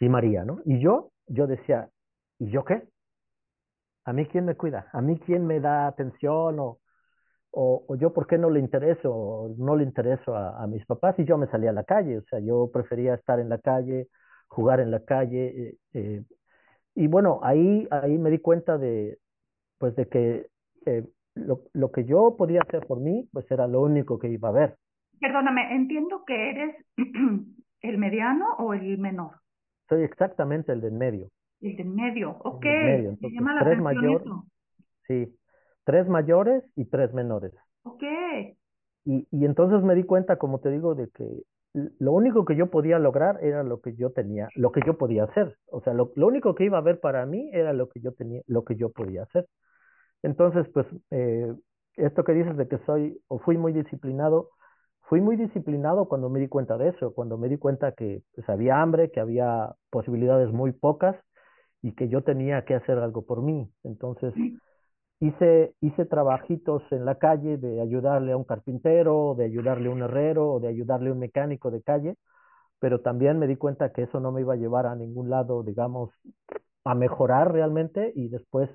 Y María, ¿no? Y yo, yo decía, ¿y yo qué? ¿A mí quién me cuida? ¿A mí quién me da atención? ¿O, o, o yo por qué no le intereso? ¿O no le intereso a, a, mis papás? Y yo me salía a la calle, o sea, yo prefería estar en la calle, jugar en la calle. Eh, eh, y bueno, ahí, ahí me di cuenta de, pues de que eh, lo, lo que yo podía hacer por mí, pues era lo único que iba a ver. Perdóname, entiendo que eres [clears throat] el mediano o el menor. Soy exactamente el del medio. El del medio, ok. El del medio. Me Entonces, llama la tres atención mayor, eso. Sí, tres mayores y tres menores. Ok. Y, y entonces me di cuenta, como te digo, de que lo único que yo podía lograr era lo que yo tenía, lo que yo podía hacer. O sea, lo, lo único que iba a haber para mí era lo que yo tenía, lo que yo podía hacer. Entonces, pues, eh, esto que dices de que soy o fui muy disciplinado, fui muy disciplinado cuando me di cuenta de eso, cuando me di cuenta que pues, había hambre, que había posibilidades muy pocas y que yo tenía que hacer algo por mí. Entonces, hice, hice trabajitos en la calle de ayudarle a un carpintero, de ayudarle a un herrero, o de ayudarle a un mecánico de calle, pero también me di cuenta que eso no me iba a llevar a ningún lado, digamos, a mejorar realmente y después,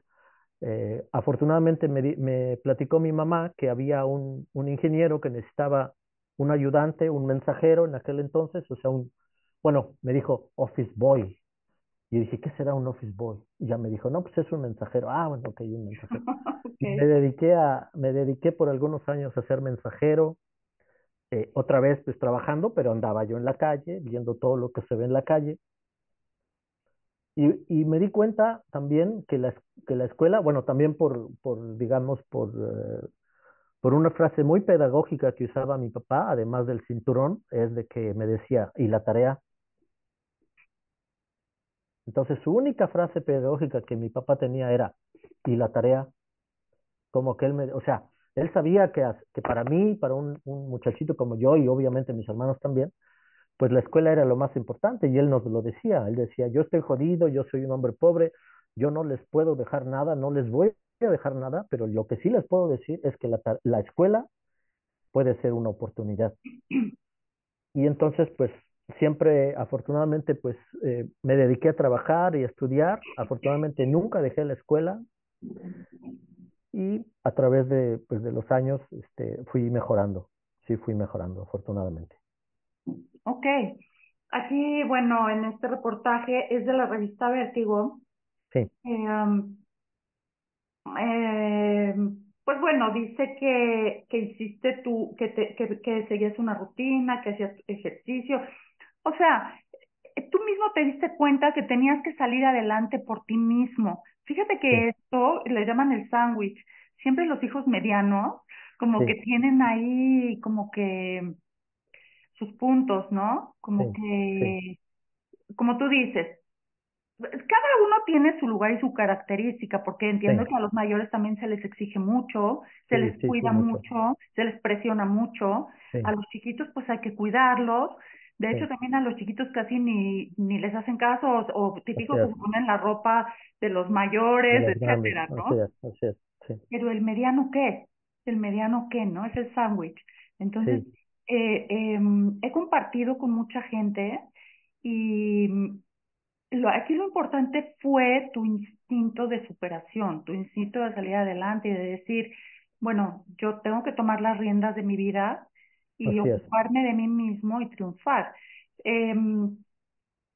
eh, afortunadamente me, me, platicó mi mamá que había un, un ingeniero que necesitaba un ayudante, un mensajero en aquel entonces, o sea, un, bueno, me dijo office boy, y dije, ¿qué será un office boy? Y ya me dijo, no, pues es un mensajero. Ah, bueno, ok, un mensajero. [laughs] okay. Me dediqué a, me dediqué por algunos años a ser mensajero, eh, otra vez pues trabajando, pero andaba yo en la calle, viendo todo lo que se ve en la calle. Y, y me di cuenta también que la, que la escuela, bueno, también por, por digamos, por, uh, por una frase muy pedagógica que usaba mi papá, además del cinturón, es de que me decía, ¿y la tarea? Entonces su única frase pedagógica que mi papá tenía era, ¿y la tarea? Como que él me, o sea, él sabía que, que para mí, para un, muchachito como yo y obviamente mis hermanos también, pues la escuela era lo más importante y él nos lo decía. Él decía, yo estoy jodido, yo soy un hombre pobre, yo no les puedo dejar nada, no les voy a dejar nada, pero lo que sí les puedo decir es que la, la escuela puede ser una oportunidad. Y entonces, pues siempre, afortunadamente, pues eh, me dediqué a trabajar y a estudiar. Afortunadamente nunca dejé la escuela y a través de, pues, de los años este, fui mejorando. Sí, fui mejorando, afortunadamente. Ok. Aquí, bueno, en este reportaje es de la revista Vértigo. Sí. Eh, um, eh, pues bueno, dice que, que hiciste tú, que, te, que, que seguías una rutina, que hacías ejercicio. O sea, tú mismo te diste cuenta que tenías que salir adelante por ti mismo. Fíjate que sí. esto le llaman el sándwich. Siempre los hijos medianos como sí. que tienen ahí como que sus puntos, ¿no? Como sí. que, como tú dices, cada uno tiene su lugar y su característica, porque entiendo que a los mayores también se les exige mucho, se les cuida mucho. mucho. se les presiona mucho. A los chiquitos pues hay que cuidarlos. De hecho, también a los chiquitos casi ni, ni les hacen caso o, o típico que se ponen la ropa de los mayores, etcétera, ¿no? Así es, así es, sí. Pero el mediano, ¿qué? El mediano, ¿qué? ¿No? Es el sándwich. Entonces, eh, eh, he compartido con mucha gente y lo, aquí lo importante fue tu instinto de superación, tu instinto de salir adelante y de decir, bueno, yo tengo que tomar las riendas de mi vida y Así ocuparme es. de mí mismo y triunfar. Eh,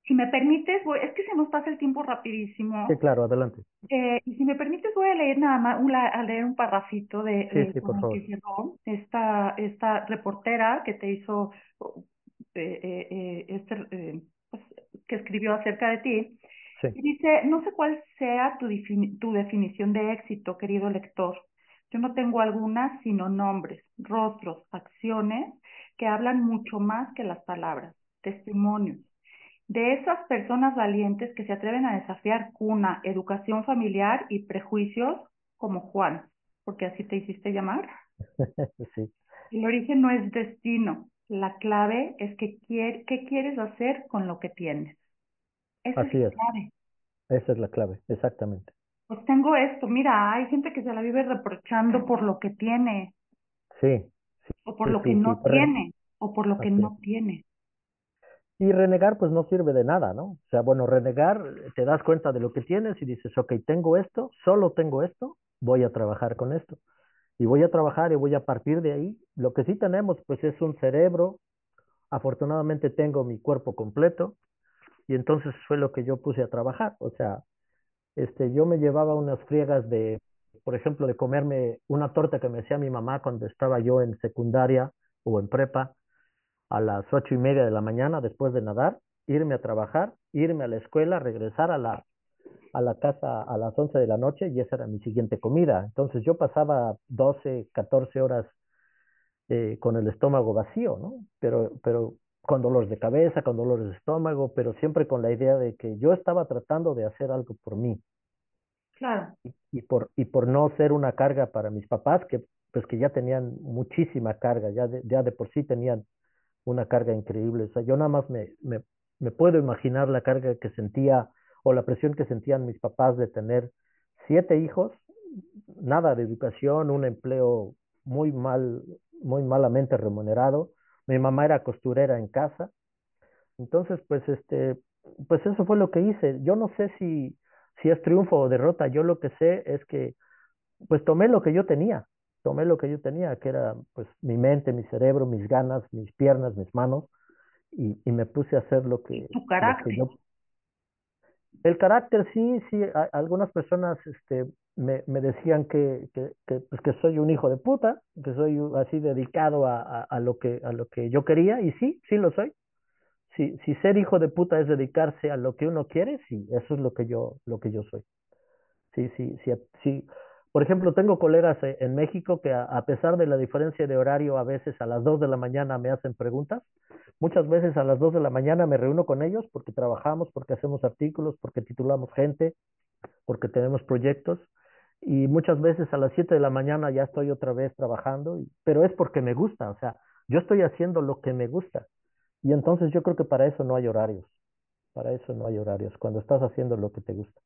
si me permites, voy, es que se nos pasa el tiempo rapidísimo. Sí, claro, adelante. Eh, y si me permites, voy a leer nada más, un, a leer un parrafito de, sí, sí, por favor. que cerró esta, esta reportera que te hizo, eh, eh, este, pues, que escribió acerca de ti. Sí. Y dice, no sé cuál sea tu, tu definición de éxito, querido lector. Yo no tengo algunas, sino nombres, rostros, acciones que hablan mucho más que las palabras, testimonios. De esas personas valientes que se atreven a desafiar cuna, educación familiar y prejuicios como Juan, porque así te hiciste llamar. [laughs] sí. El origen no es destino, la clave es que quier, qué quieres hacer con lo que tienes. Esa así es la es. clave. Esa es la clave, exactamente pues tengo esto, mira, hay gente que se la vive reprochando por lo que tiene. Sí. sí o por sí, lo que sí, no tiene, o por lo que no es. tiene. Y renegar pues no sirve de nada, ¿no? O sea, bueno, renegar, te das cuenta de lo que tienes y dices, ok, tengo esto, solo tengo esto, voy a trabajar con esto. Y voy a trabajar y voy a partir de ahí. Lo que sí tenemos pues es un cerebro, afortunadamente tengo mi cuerpo completo y entonces fue lo que yo puse a trabajar. O sea, este, yo me llevaba unas friegas de, por ejemplo, de comerme una torta que me hacía mi mamá cuando estaba yo en secundaria o en prepa a las ocho y media de la mañana después de nadar, irme a trabajar, irme a la escuela, regresar a la, a la casa a las once de la noche y esa era mi siguiente comida. Entonces yo pasaba 12, 14 horas eh, con el estómago vacío, ¿no? Pero, pero con dolores de cabeza, con dolores de estómago, pero siempre con la idea de que yo estaba tratando de hacer algo por mí. Claro. Y, y por, y por no ser una carga para mis papás, que pues que ya tenían muchísima carga, ya de, ya de por sí tenían una carga increíble. O sea, yo nada más me, me, puedo imaginar la carga que sentía o la presión que sentían mis papás de tener siete hijos, nada de educación, un empleo muy mal, muy malamente remunerado. Mi mamá era costurera en casa. Entonces, pues este, pues eso fue lo que hice. Yo no sé si, si es triunfo o derrota. Yo lo que sé es que, pues tomé lo que yo tenía tomé lo que yo tenía, que era pues mi mente, mi cerebro, mis ganas, mis piernas, mis manos, y, y me puse a hacer lo que, tu carácter. Lo que yo... El carácter sí, sí, a, algunas personas este, me, me decían que, que, que, pues, que soy un hijo de puta, que soy así dedicado a, a, a, lo que, a lo que yo quería, y sí, sí lo soy. Si, si ser hijo de puta es dedicarse a lo que uno quiere, sí, eso es lo que yo, lo que yo soy. Sí, sí, sí, sí. Por ejemplo, tengo colegas eh, en México que a, pesar de la diferencia de horario, a veces a las 2 de la mañana me hacen preguntas. Muchas veces a las 2 de la mañana me reúno con ellos porque trabajamos, porque hacemos artículos, porque titulamos gente, porque tenemos proyectos. Y muchas veces a las 7 de la mañana ya estoy otra vez trabajando, pero es porque me gusta, o sea, yo estoy haciendo lo que me gusta. Y entonces yo creo que para eso no hay horarios, para eso no hay horarios, cuando estás haciendo lo que te gusta.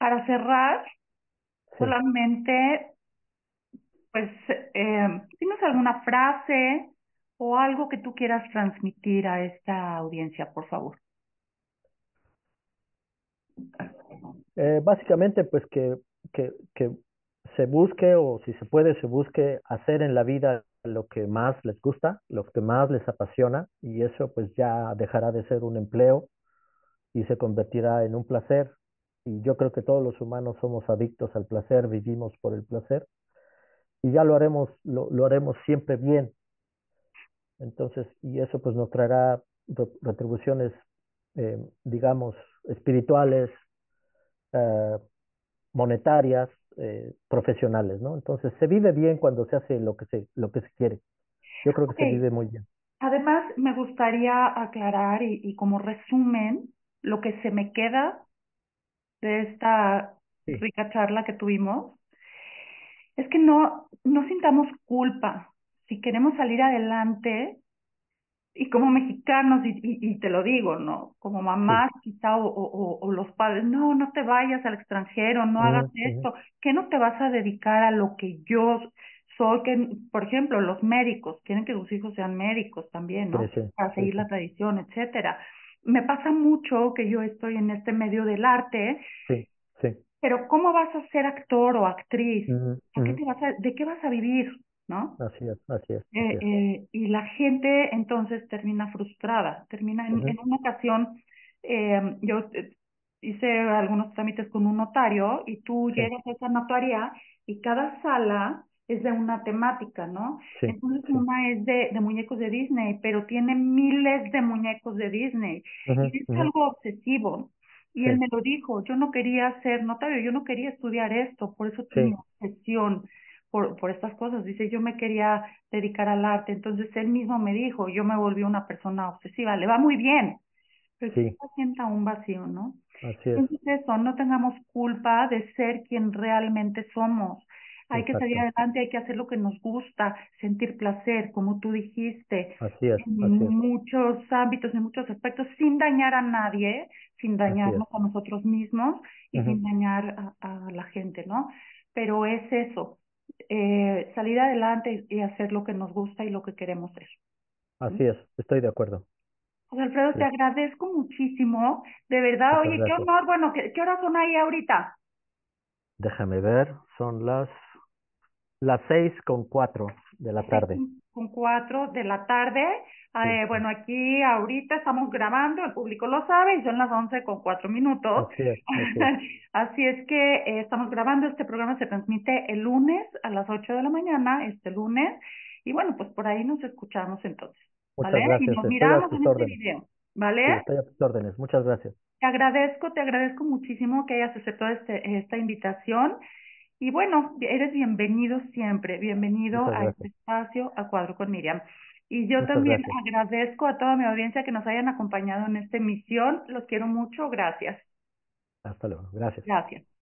Para cerrar, sí. solamente, pues, eh, ¿tienes alguna frase o algo que tú quieras transmitir a esta audiencia, por favor? Eh, básicamente, pues que, que, que se busque o si se puede, se busque hacer en la vida lo que más les gusta, lo que más les apasiona y eso pues ya dejará de ser un empleo y se convertirá en un placer y yo creo que todos los humanos somos adictos al placer, vivimos por el placer y ya lo haremos, lo, lo haremos siempre bien. Entonces, y eso pues nos traerá retribuciones, eh, digamos, espirituales, eh, monetarias, eh, profesionales, ¿no? Entonces, se vive bien cuando se hace lo que se, lo que se quiere. Yo creo que okay. se vive muy bien. Además, me gustaría aclarar y, y como resumen, lo que se me queda de esta sí. rica charla que tuvimos es que no, no sintamos culpa. Si queremos salir adelante, y como mexicanos, y, y, y te lo digo, ¿no? Como mamás sí. quizá o, o, o, los padres, no, no te vayas al extranjero, no hagas esto, ¿qué no te vas a dedicar a lo que yo soy? Que, por ejemplo, los médicos, quieren que sus hijos sean médicos también, ¿no? Para seguir la tradición, etcétera me pasa mucho que yo estoy en este medio del arte. Sí, sí. Pero ¿cómo vas a ser actor o actriz? Uh -huh, uh -huh. ¿Qué te vas a, ¿De qué vas a vivir? ¿No? Así es, así es. Eh, es. Eh, y la gente entonces termina frustrada, termina en, uh -huh. en una ocasión, eh, yo eh, hice algunos trámites con un notario y tú sí. llegas a esa notaría y cada sala es de una temática, ¿no? Sí, Entonces sí. una es de, de, muñecos de Disney, pero tiene miles de muñecos de Disney. Y es algo obsesivo. Y sí. él me lo dijo, yo no quería ser notario, yo no quería estudiar esto, por eso tenía obsesión por, por estas cosas. Dice, yo me quería dedicar al arte. Entonces él mismo me dijo, yo me volví una persona obsesiva. Le va muy bien, pero sí. sienta un vacío, ¿no? Así es. Entonces eso, no tengamos culpa de ser quien realmente somos hay Exacto. que salir adelante, hay que hacer lo que nos gusta, sentir placer, como tú dijiste, así es, en así es. muchos ámbitos, en muchos aspectos, sin dañar a nadie, sin dañarnos a nosotros mismos y uh -huh. sin dañar a, a, la gente, ¿no? Pero es eso, eh, salir adelante y, hacer lo que nos gusta y lo que queremos ser. Así es, estoy de acuerdo. José Alfredo, sí. te agradezco muchísimo, de verdad, Muchas oye, gracias. qué honor, bueno, ¿qué, ¿qué horas son ahí ahorita? Déjame ver, son las las seis con cuatro de la tarde. Con cuatro de la tarde. Sí. Eh, bueno, aquí ahorita estamos grabando, el público lo sabe, y son las once con cuatro minutos. Así es, así es. [laughs] así es que eh, estamos grabando, este programa se transmite el lunes a las ocho de la mañana, este lunes, y bueno, pues por ahí nos escuchamos entonces. Muchas ¿vale? gracias. Y nos miramos en este video. ¿Vale? Sí, estoy a tus órdenes. Muchas gracias. Te agradezco, te agradezco muchísimo que hayas aceptado este, esta invitación. Y bueno, eres bienvenido siempre, bienvenido a este espacio, a Cuadro con Miriam. Y yo también agradezco a toda mi audiencia que nos hayan acompañado en esta emisión. Los quiero mucho. Gracias. Hasta luego. Gracias. Gracias.